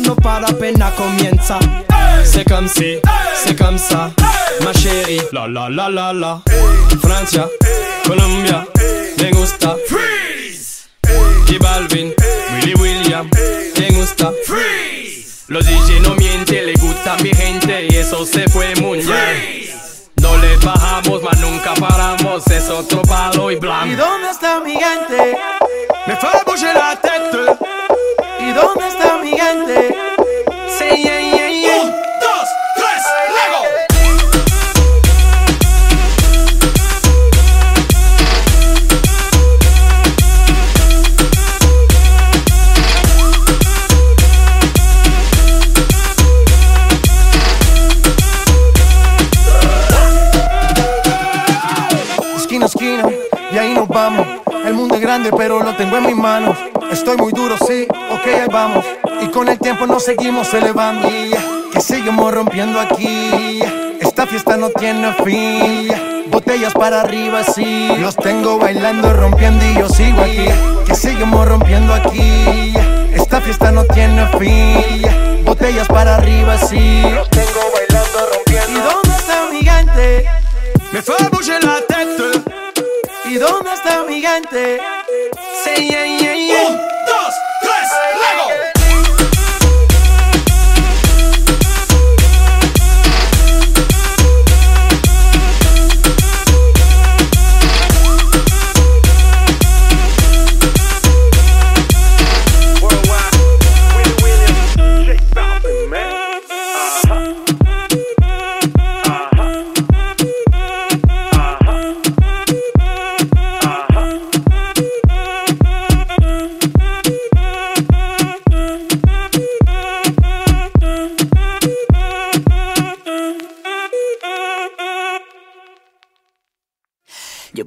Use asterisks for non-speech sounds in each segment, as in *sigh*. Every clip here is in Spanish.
La fiesta no para, apenas comienza. C'est comme si, c'est comme ça, ma chérie. La la la la la. Francia, Colombia, me gusta. Freeze. Y Balvin, Willy William, me gusta. Freeze. Los DJ no mienten, le gusta mi gente y eso se fue muy bien. No le bajamos, mas nunca paramos, es otro palo y blanco. ¿Y dónde está mi gente? Me fue a pero lo tengo en mis manos. Estoy muy duro, sí, ok, ahí vamos. Y con el tiempo nos seguimos elevando. Que seguimos rompiendo aquí. Esta fiesta no tiene fin. Botellas para arriba, sí. Los tengo bailando, rompiendo y yo sigo aquí. Que seguimos rompiendo aquí. Esta fiesta no tiene fin. Botellas para arriba, sí. Los tengo bailando, rompiendo. ¿Y dónde está mi gente? Me fue a la tête. ¿Y dónde está mi gente? Sí, yeah, yeah, yeah.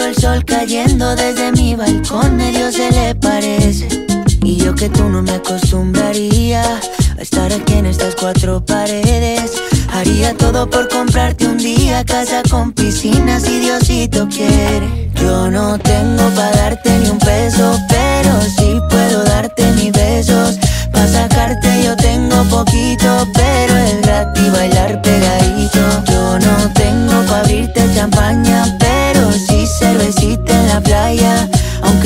Pero el sol cayendo desde mi balcón medio se le parece. Y yo que tú no me acostumbraría a estar aquí en estas cuatro paredes. Haría todo por comprarte un día casa con piscina si Diosito quiere. Yo no tengo para darte ni un peso, pero sí puedo darte mis besos. Pa' sacarte yo tengo poquito, pero es gratis bailar pegadito. Yo no tengo pa' abrirte champaña,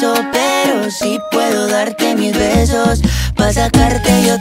Pero sí puedo darte mis besos. Pa' sacarte yo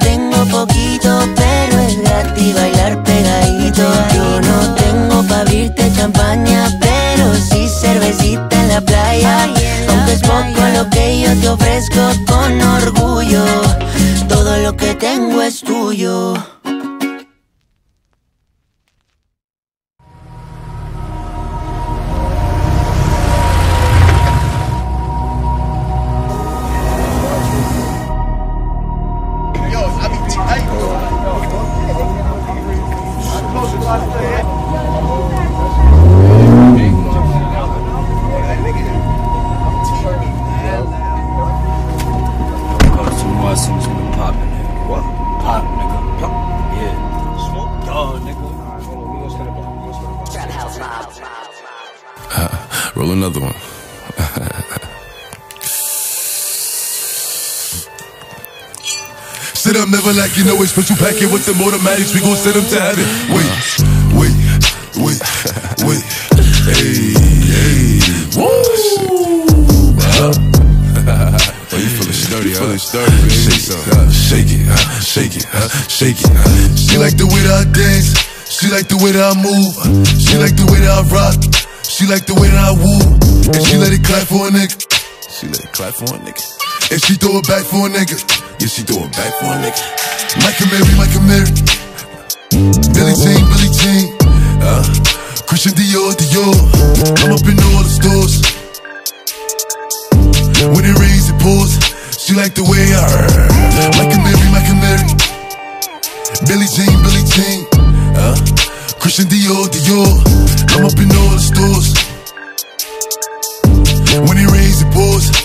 you know, a special packet with them automatics. We gon' send them to heaven. Wait, wait, wait, wait. Hey, hey. Woo! Oh, you feeling sturdy, you feeling sturdy, baby. Shake, it, uh, shake it, uh, shake it, uh. She like the way that I dance. She like the way that I move. She like the way that I rock. She like the way that I woo. And she let it clap for a nigga. She let it clap for a nigga. And she throw it back for a nigga. Yeah, she throw it back for a nigga. Michael Mary, Michael Mary. Billy Jean, Billy Jean. Uh, Christian Dior, Dior. I'm up in all the stores. When it rains, it pours. She like the way I. Michael Mary, Michael Mary. Billy Jean, Billy Jean. Uh, Christian Dior, Dior. I'm up in all the stores. When it rains, it pours.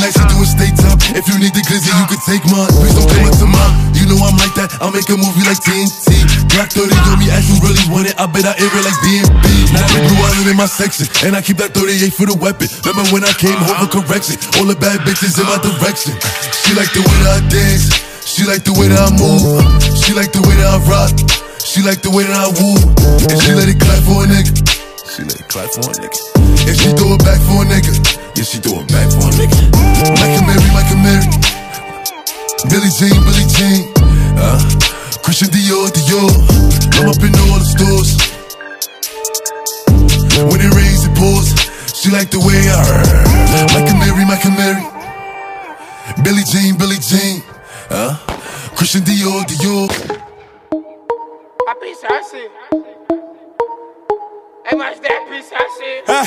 nights, I do time. If you need the glizzy, you can take mine. Please don't come up to mine. You know I'm like that, I'll make a movie like TNT. Black 30 on me, as you really want it. I bet I air it like DMB. Now the blue island in my section, and I keep that 38 for the weapon. Remember when I came home for correction? All the bad bitches in my direction. She like the way that I dance. She like the way that I move. She like the way that I rock. She like the way that I woo. And she let it clap for a nigga. She let it clap for a nigga. And she throw it back for a nigga. Yeah, she throw it back for a nigga. Michael Mary, Michael Mary. Billy Jean, Billy Jean. Uh, Christian Dior, Dior. I'm up in all the stores. When it rains, it pours. She like the way I heard. Michael Mary, Michael Mary. Billy Jean, Billy Jean. Uh, Christian Dior, Dior. Papi, c'est Hein,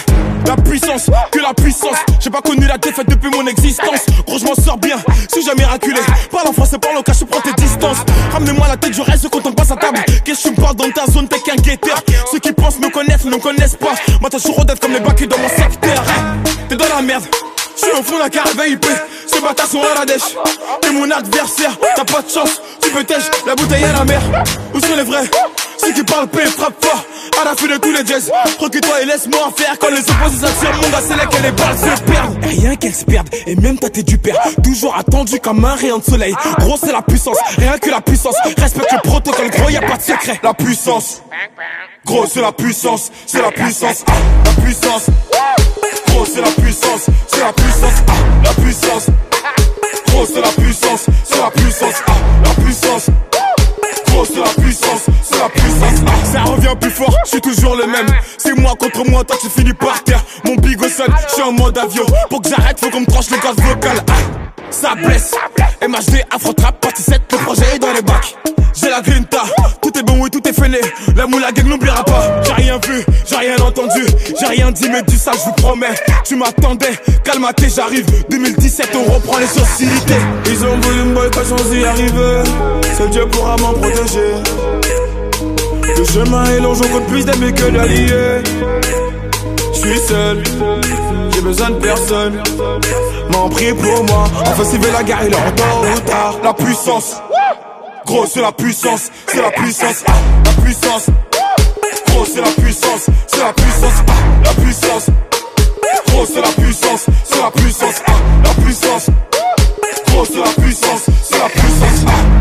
la puissance, que la puissance. J'ai pas connu la défaite depuis mon existence. Gros, je m'en sors bien, si jamais raculé. Parle en français, parle au cas, je prends tes distances. Ramenez-moi la tête, je reste quand on passe à table. Qu'est-ce que tu parles dans ta zone, t'es qu'un guetteur. Ceux qui pensent me connaissent, ne me connaissent pas. Moi, t'as toujours d'être comme les bacs dans mon secteur. Hein, T'es dans la merde. Je suis au fond d'un caravane IP, ces bâtards sont à la dèche T'es mon adversaire, t'as pas de chance, tu peux tèche, la bouteille à la mer Où sont les vrais? Ceux qui parlent paix, frappe fort, à la fin de tous les jazz Recule-toi et laisse-moi faire Quand les opposés s'attirent, mon gars c'est là que les balles se perdent. Rien qu'elles se perdent, et même toi t'es du père. Toujours attendu comme un rayon de soleil. Gros c'est la puissance, rien que la puissance. Respecte le protocole, gros y a pas de secret. La puissance. Gros c'est la puissance, c'est la puissance, ah, la puissance. Gros c'est la puissance, c'est la puissance, ah, la puissance. Gros c'est la puissance, Contre moi, toi tu finis par terre. Mon big son, je suis en mode avion. Pour que j'arrête, faut qu'on me tranche le gaz vocal. Ah, Ça blesse, MHD, Afro Trap, partie 7, le projet est dans les bacs. J'ai la grinta, tout est bon, oui tout est fainé La moula gang n'oubliera pas. J'ai rien vu, j'ai rien entendu. J'ai rien dit mais du ça je vous promets. Tu m'attendais, calme-toi j'arrive. 2017 on reprend les sociétés. Ils ont voulu me boycotter sans y arriver. Seul Dieu pourra m'en protéger Le chemin est long, j'en compte plus d'amis que d'alliés. Je suis seul, j'ai besoin de personne. M'en prie pour moi, enfin s'il veut la guerre, il est en tort ou tard. La puissance, gros c'est la puissance, c'est la puissance, la puissance. Gros c'est la puissance, c'est la puissance, la puissance. Gros c'est la puissance, c'est la puissance, la puissance. Gros c'est la puissance, c'est la puissance.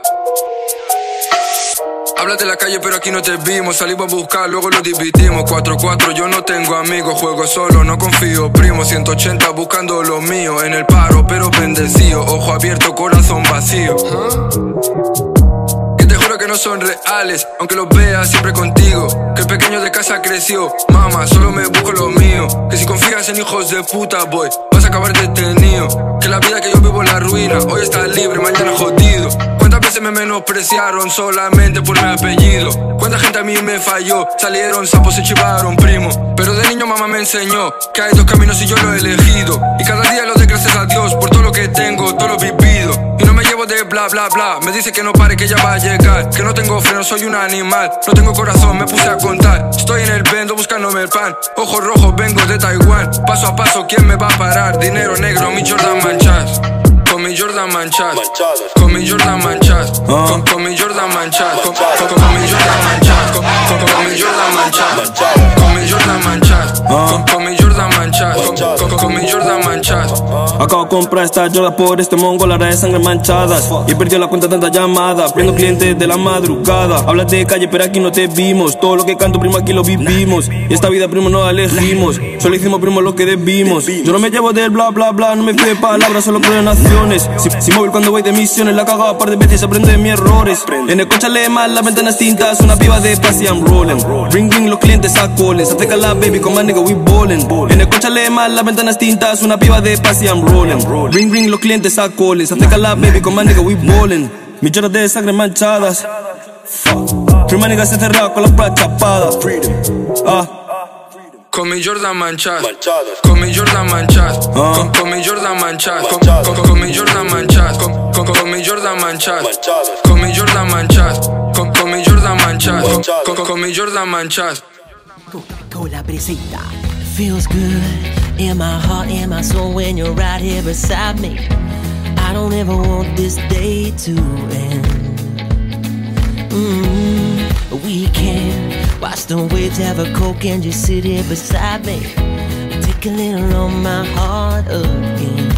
Hablas de la calle, pero aquí no te vimos. Salimos a buscar, luego lo dividimos. 4-4, yo no tengo amigos. Juego solo, no confío. Primo, 180 buscando lo mío. En el paro, pero bendecido. Ojo abierto, corazón vacío que no son reales, aunque los vea siempre contigo. Que el pequeño de casa creció, mamá, solo me busco lo mío. Que si confías en hijos de puta, boy, vas a acabar detenido. Que la vida que yo vivo en la ruina, hoy está libre, mañana jodido. ¿Cuántas veces me menospreciaron solamente por mi apellido? ¿Cuánta gente a mí me falló? Salieron sapos y chivaron, primo. Pero de niño mamá me enseñó que hay dos caminos y yo lo he elegido. Y cada día lo doy gracias a Dios por todo lo que tengo, todo lo vivido. Y no me llevo de bla bla bla. Me dice que no pare, que ya va a llegar. Que no tengo freno, soy un animal. No tengo corazón, me puse a contar. Estoy en el vendo buscándome el pan. Ojos rojos, vengo de Taiwán. Paso a paso, ¿quién me va a parar? Dinero negro, mi Jordan manchas. Mi Jordan manchas. Con mi Jordan manchas. Con, con mi Jordan manchas. Con, con, mi Jordan manchas. Con, con, mi Jordan manchas. Con mi Jordan manchas. Con, con mi Jordan manchas. Con, con, con mi Jordan manchas. Acabo de comprar esta Jordan por este mongo, la de sangre manchadas. Y perdió la cuenta tanta llamada. Prendo clientes de la madrugada. Hablas de calle, pero aquí no te vimos. Todo lo que canto, primo, aquí lo vivimos. Y esta vida, primo, no la elegimos. Solo hicimos, primo, lo que debimos. Yo no me llevo del bla, bla, bla. No me fío palabras, solo creo en acciones. Si, si móvil cuando voy de misiones, la cagaba par de veces, aprende de mis errores. En el coche lee mal, las ventanas tintas. Una piba de paz y I'm rolling. Ring, los clientes a calling. Se acerca la baby con más nigga, we ballin'. En el coche lee mal, las ventanas tintas. Una piba de paz y I'm. Ring, ring, los clientes a calling. Se acerca la baby con más nigga, we ballin'. Millones de sangre manchadas. Fuck. Prima nigga se cerrado con las pras chapadas. Ah. Con mi Jordan manchas. Con mi Jordan manchas. Con, con mi Jordan manchas. Con, con, con mi Jordan manchas. Con, con, con mi Jordan manchas. Con mi Jordan manchas. Con, con mi Jordan manchas. Con, con, con mi Jordan manchas. Coca-Cola brisita feels good in my heart, in my soul when you're right here beside me. I don't ever want this day to end. Mm, we can watch the waves, have a coke, and just sit here beside me. Take a little on my heart again,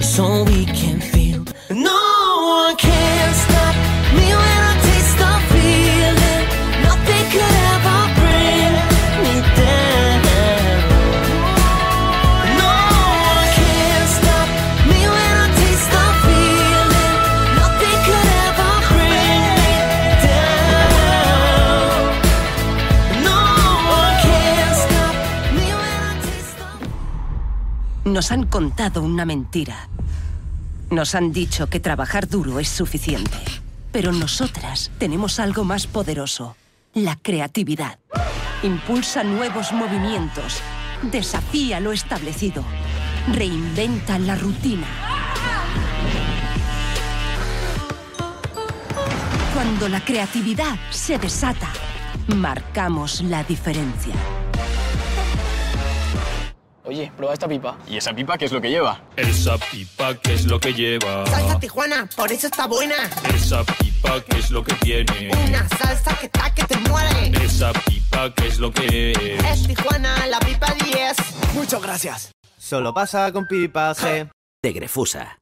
so we can Nos han contado una mentira. Nos han dicho que trabajar duro es suficiente. Pero nosotras tenemos algo más poderoso. La creatividad. Impulsa nuevos movimientos. Desafía lo establecido. Reinventa la rutina. Cuando la creatividad se desata, marcamos la diferencia. Oye, prueba esta pipa. ¿Y esa pipa qué es lo que lleva? Esa pipa, ¿qué es lo que lleva? Salsa Tijuana, por eso está buena. Esa pipa, ¿qué es lo que tiene? Una salsa que está que te muere. Esa pipa, ¿qué es lo que es? Es Tijuana, la pipa 10. Muchas gracias. Solo pasa con pipas, eh. De Grefusa.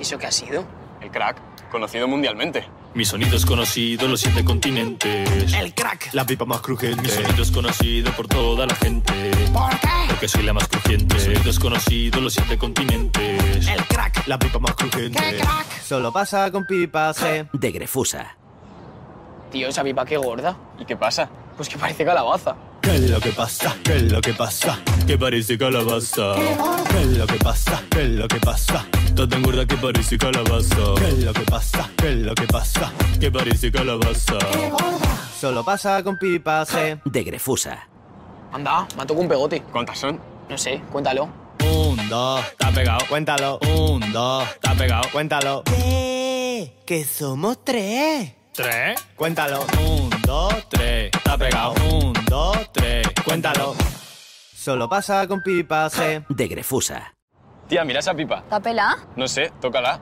¿Y eso qué ha sido? El crack, conocido mundialmente. Mi sonido es conocido en los siete continentes. El crack, la pipa más crujiente. Mi sonido es conocido por toda la gente. ¿Por qué? Porque soy la más crujiente. Mi sonido es conocido en los siete continentes. El crack, la pipa más crujiente. ¿Qué crack? Solo pasa con pipas, eh. De Grefusa. Tío, esa pipa qué gorda. ¿Y qué pasa? Pues que parece calabaza. ¿Qué es lo que pasa? ¿Qué es lo que pasa? Que parece calabaza. ¿Qué es lo que pasa? ¿Qué es lo que pasa? Está tan gorda que parece calabaza. ¿Qué es lo que pasa? ¿Qué es lo que pasa? Que parece calabaza. Solo pasa con pipas, eh. *laughs* De Grefusa. Anda, me ha tocado un pegote. ¿Cuántas son? No sé, cuéntalo. Un, dos, Está pegado. cuéntalo. Un, dos. Está pegado. Cuéntalo. ¿Qué? Que somos tres. Tres. Cuéntalo. Un, dos, tres. Está pegado. Un, dos, tres. Cuéntalo. Solo pasa con pipas. De Grefusa. Tía, mira esa pipa. ¿Está pelada? No sé, tócala.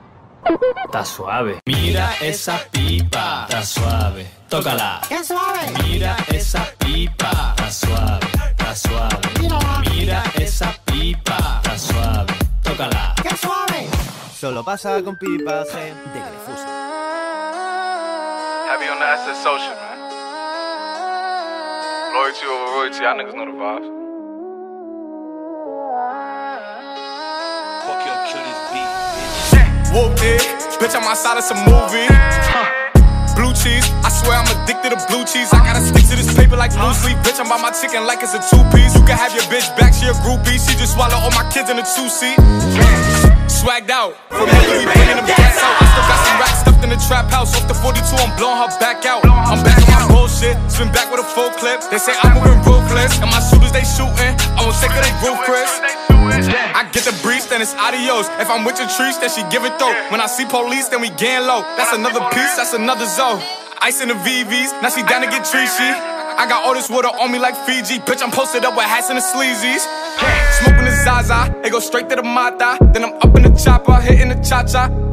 Está suave. Mira esa pipa. Está suave. Tócala. ¡Qué suave! Mira esa pipa. Está suave. Está suave. Mírala. Mira esa pipa. Está suave. Tócala. ¡Qué suave! Solo pasa con pipas. De Grefusa. Happy on the asset social, man. Loyalty over royalty, y'all niggas know the vibes. Whoop it, bitch, I'm outside of some movie. Blue cheese, I swear I'm addicted to blue cheese. I gotta stick to this paper like blue sleep. Bitch, I'm by my chicken like it's a two piece. You can have your bitch back, she a groupie. She just swallow all my kids in a two seat. Swagged out, familiar, we bringing them gas out. I still got some racks stuffed in the trap house. Off the 42, I'm blowing her back out. I'm back on my bullshit, spin back with a full clip. They say I'm moving ruthless, and my shooters they shooting. I won't take of they roof, Chris. I get the breeze, then it's adios. If I'm with your trees, then she give it though. When I see police, then we gang low. That's another piece, that's another zone. Ice in the VVs, now she down to get treachy. I got all this water on me like Fiji. Bitch, I'm posted up with hats and the sleazies. Smoking the Zaza, it go straight to the Mata. Then I'm up in the chopper, hitting the cha cha.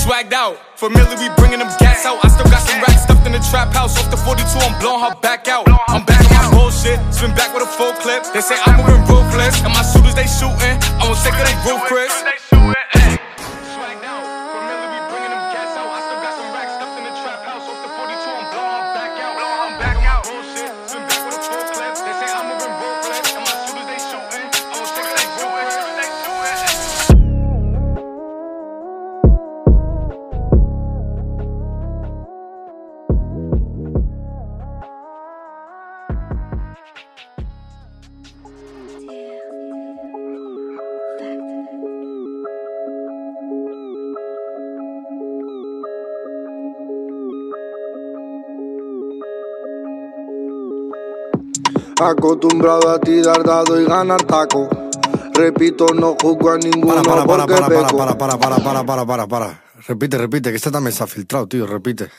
Swagged out, familiar, we bringing them gas out. I still got some racks stuffed in the trap house. Off the 42, I'm blowing her back out. I'm back on my bullshit, spin back with a full clip. They say I'm moving ruthless, and my shooters they shooting. I won't take of they Chris. Acostumbrado a tirar dado y ganar taco. Repito, no juzgo a ninguno Para, para, porque para, para, peco. para, para, para, para, para, para, para. Repite, repite, que este también se ha filtrado, tío, repite.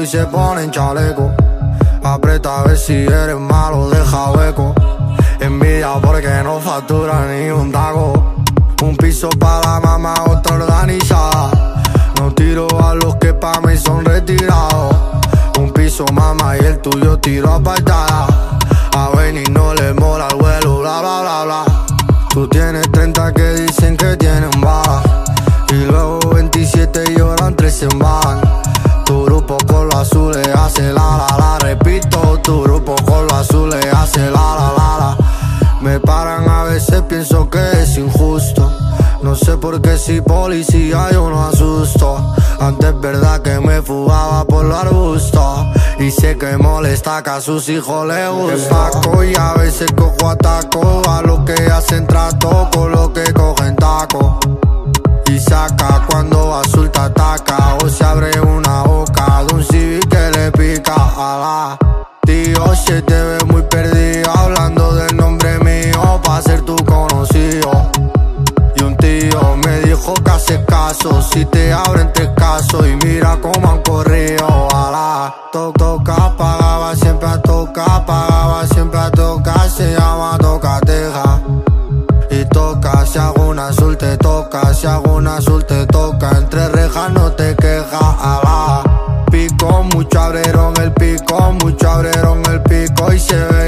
Y se ponen chaleco. Aprieta a ver si eres malo, deja hueco. Envidia porque no factura ni un taco. Un piso para la mamá, otra organizada. No tiro a los que pa' mí son retirados. Un piso mamá y el tuyo tiro apartada. A Benny no le mola el vuelo, bla bla bla bla. Tú tienes 30 que dicen que tienen baja. Y luego 27 lloran, 3 en bajan. Tu grupo azules hace la la la. Repito, tu grupo con los azules hace la la la la. Me paran a veces, pienso que es injusto. No sé por qué si policía yo no asusto. Antes es verdad que me fugaba por los arbustos. Y sé que molesta que a sus hijos les gusta. Y a veces cojo ataco a los que hacen trato con los que cogen taco. Y saca cuando azul te ataca o se abre una boca un civil que le pica a Tío, se te ve muy perdido hablando del nombre mío para ser tu conocido. Y un tío me dijo que hace caso si te abren tres casos y mira cómo han corrido a la to toca. Pagaba siempre a toca pagaba siempre a toca se llama toca teja y toca si hago si hago un azul te Pico, mucho abrieron el pico, mucho abrieron el pico y se veía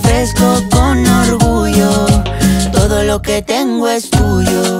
Ofrezco con orgullo, todo lo que tengo es tuyo.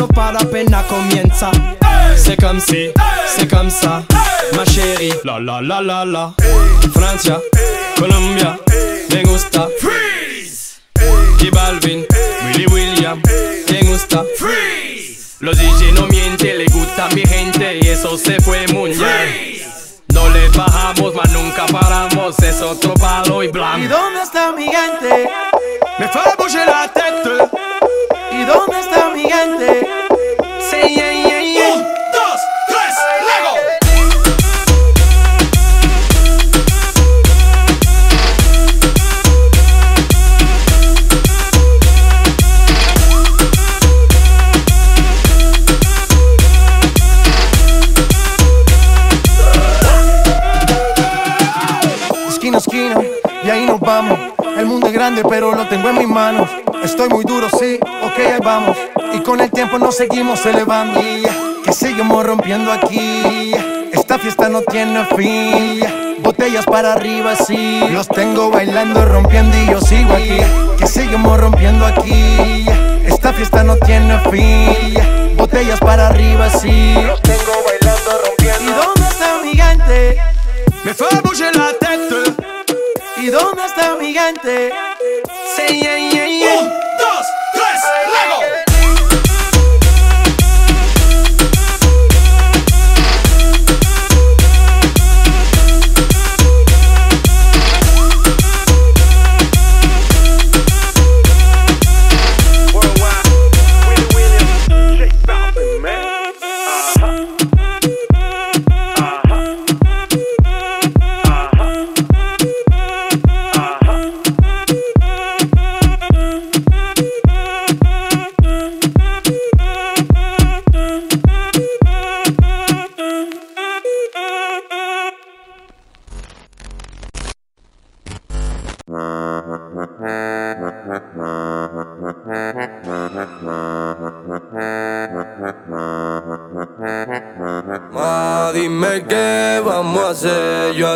Fiesta no para apenas comienza. C'est comme si, c'est comme ça, ma chérie. La la la la la. Francia, Colombia, me gusta. Freeze. Y Balvin, Willy William, me gusta. Freeze. Los DJ no mienten, le gusta mi gente y eso se fue mundial. No le bajamos, mas nunca paramos, es otro palo y ¿Y blanco. dónde está mi gente? Me fait bouger la tête. ¿Y dónde está mi gente? Say yeah, yeah, yeah. Un, dos, tres, Lego. Esquina esquina, y ahí nos vamos. El mundo es grande, pero lo tengo en mis manos. Estoy muy duro, sí, ok, ahí vamos. Y con el tiempo nos seguimos elevando. Que seguimos rompiendo aquí. Esta fiesta no tiene fin. Botellas para arriba, sí. Los tengo bailando, rompiendo y yo sigo aquí. Que seguimos rompiendo aquí. Esta fiesta no tiene fin. Botellas para arriba, sí. Los tengo bailando, rompiendo. ¿Y dónde está mi gente? Me fait bouger la tête. ¿Y dónde está mi gente? Say yeah, yeah, yeah. Oh.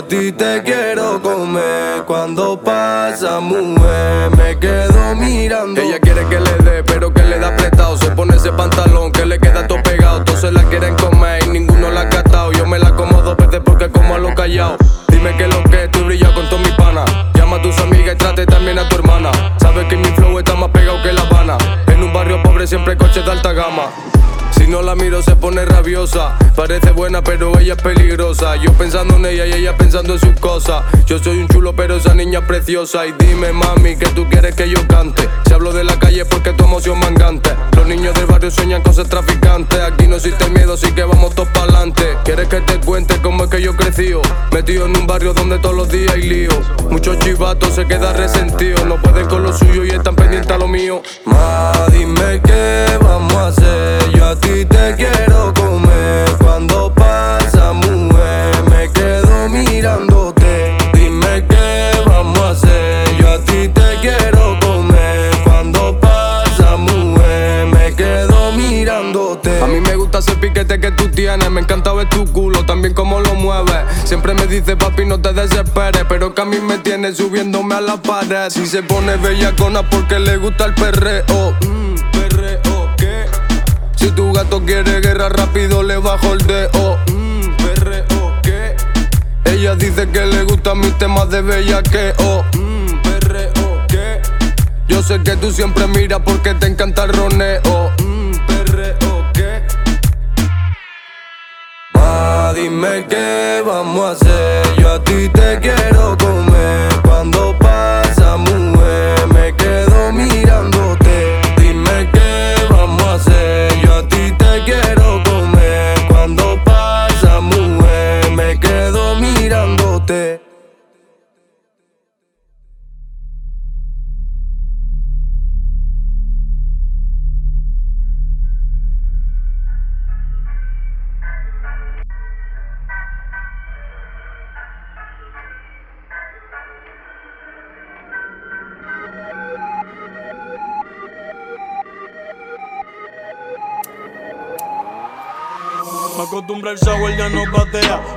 Hacer. Yo Parece buena pero ella es peligrosa. Yo pensando en ella y ella pensando en sus cosas. Yo soy un chulo pero esa niña es preciosa. Y dime mami que tú quieres que yo cante Si hablo de la calle porque tu emoción mangante Los niños del barrio sueñan con ser traficantes. Aquí no existe miedo así que vamos todos pa'lante. ¿Quieres que te cuente cómo es que yo crecí? Metido en un barrio donde todos los días hay lío. Muchos chivatos se quedan resentidos No pueden con lo suyo y están pendientes a lo mío. Ma, dime qué vamos a hacer. Yo a ti te quiero comer. Cuando me quedo mirándote. Dime qué vamos a hacer. Yo a ti te quiero comer. Cuando pasa, mujer, me quedo mirándote. A mí me gusta ese piquete que tú tienes, me encanta ver tu culo, también cómo lo mueves. Siempre me dice papi no te desesperes, pero que a mí me tiene subiéndome a la pared. Si se pone bellacona porque le gusta el perreo. Mm, perreo, ¿qué? Si tu gato quiere guerra rápido le bajo el dedo. Mm. Ella dice que le gustan mis temas de bellaqueo. Mm, perreo, ¿qué? Yo sé que tú siempre miras porque te encanta el roneo. Mm, perreo, ¿qué? Ma, dime qué vamos a hacer. Yo a ti te quiero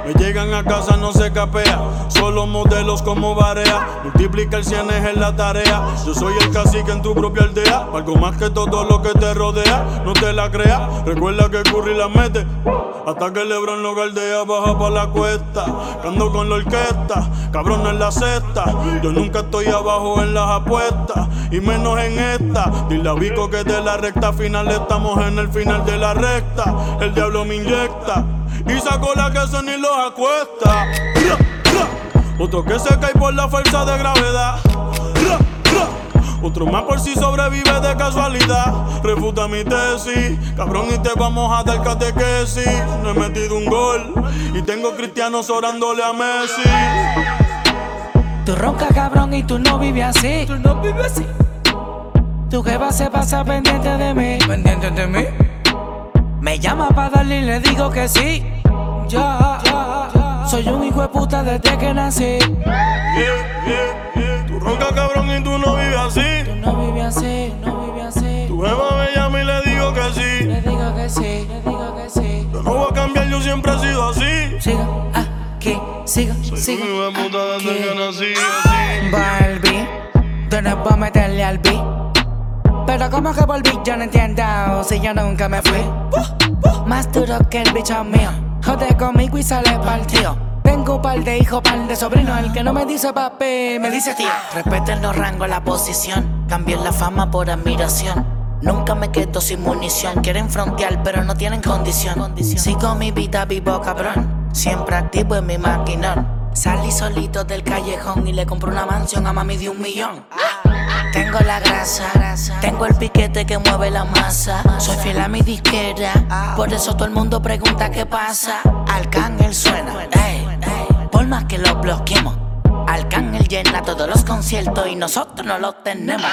Me llegan a casa, no se capea. Solo modelos como Barea. Multiplica el 100 es en la tarea. Yo soy el cacique en tu propia aldea. Algo más que todo lo que te rodea. No te la creas. Recuerda que Curry la mete. Hasta que Lebron lo galdea, baja pa' la cuesta. Cando con la orquesta, cabrón en la cesta. Yo nunca estoy abajo en las apuestas. Y menos en esta. Dile a Vico que de la recta final estamos en el final de la recta. El diablo me inyecta. Y sacó la que se ni los acuesta. Ra, ra. Otro que se cae por la fuerza de gravedad. Ra, ra. Otro más por si sobrevive de casualidad. Refuta mi tesis, cabrón, y te vamos a dar catequesis. No he metido un gol y tengo cristianos orándole a Messi. Tú ronca cabrón y tú no vives así. Tú no vives así. Tu jeva se pasa pendiente de mí. Pendiente de mí. Me llama para darle y le digo que sí. Ya, ya, ya. Soy un hijo de puta desde que nací. Tú ronca cabrón y tú no vives así. Tú no vives así, no vives así. Tu jeva me llama y le digo que sí. Le digo que sí, le digo que sí. Yo no voy a cambiar, yo siempre he sido así. Siga aquí, siga, Soy siga. un hijo de puta desde aquí. que nací. Así. Barbie, tú no vas a meterle al beat. Pero como que volví, yo no entiendo si yo nunca me fui. Más duro que el bicho mío. Jode conmigo y sale partido. Tengo un par de hijos, par de sobrinos. El que no me dice papi, me dice tío. Respeten los rangos, la posición. Cambié la fama por admiración. Nunca me quedo sin munición. Quieren frontear, pero no tienen condición. Sigo mi vida vivo, cabrón. Siempre activo en mi maquinón. Salí solito del callejón y le compré una mansión a mami de un millón. Tengo la grasa, tengo el piquete que mueve la masa. Soy fiel a mi disquera, por eso todo el mundo pregunta qué pasa. Arcángel suena, ey, ey, por más que lo bloqueemos. Arcángel llena todos los conciertos y nosotros no los tenemos.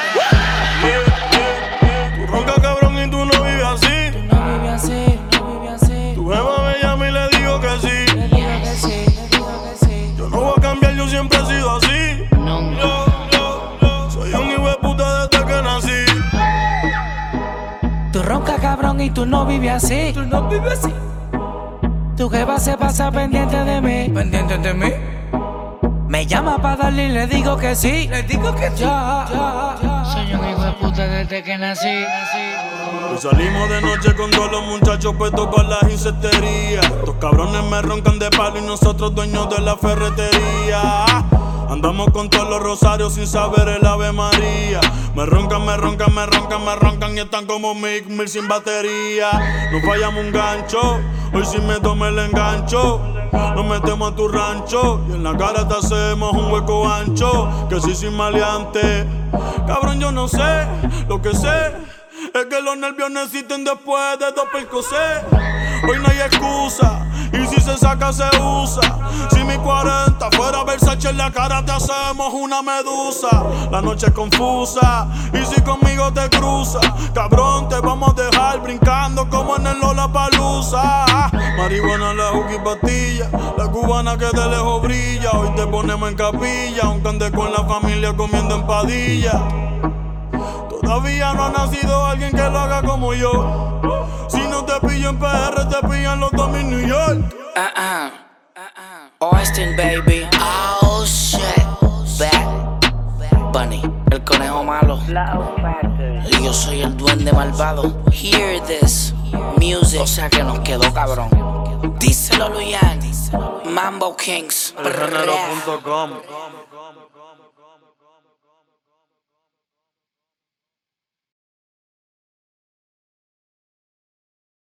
Tú ronca cabrón y tú no vives así. Tú no vives así, no vives así. Y tú no vives así. Tú no vives así. Tu jeva se pasa pendiente de mí. Pendiente de mí. Me llama para darle y le digo que sí. Le digo que sí. Ya, ya, ya. Soy un hijo de puta desde que nací. Hoy salimos de noche con todos los muchachos puestos para las insecterías. Estos cabrones me roncan de palo y nosotros dueños de la ferretería. Andamos con todos los rosarios sin saber el Ave María. Me roncan, me roncan, me roncan, me roncan y están como Mick Mill sin batería. No fallamos un gancho, hoy sí me tomé el engancho. Nos metemos a tu rancho y en la cara te hacemos un hueco ancho. Que sí, sin maleante. Cabrón, yo no sé, lo que sé es que los nervios no existen después de dos percocés. Hoy no hay excusa, y si se saca se usa. Si mi 40 fuera Versace en la cara te hacemos una medusa. La noche es confusa, y si conmigo te cruza, cabrón te vamos a dejar brincando como en el Lola Palusa. Marihuana, la juca pastilla, la cubana que de lejos brilla. Hoy te ponemos en capilla, aunque andes con la familia comiendo empadilla. Todavía no ha nacido alguien que lo haga como yo. Si no te pillo en PR, te pillan los dos en New York. Uh-uh. Austin, baby. Oh shit. Bad Bunny, el conejo malo. Y yo soy el duende malvado. Hear this music. O sea que nos quedó cabrón. Díselo, Luyan. Mambo Kings.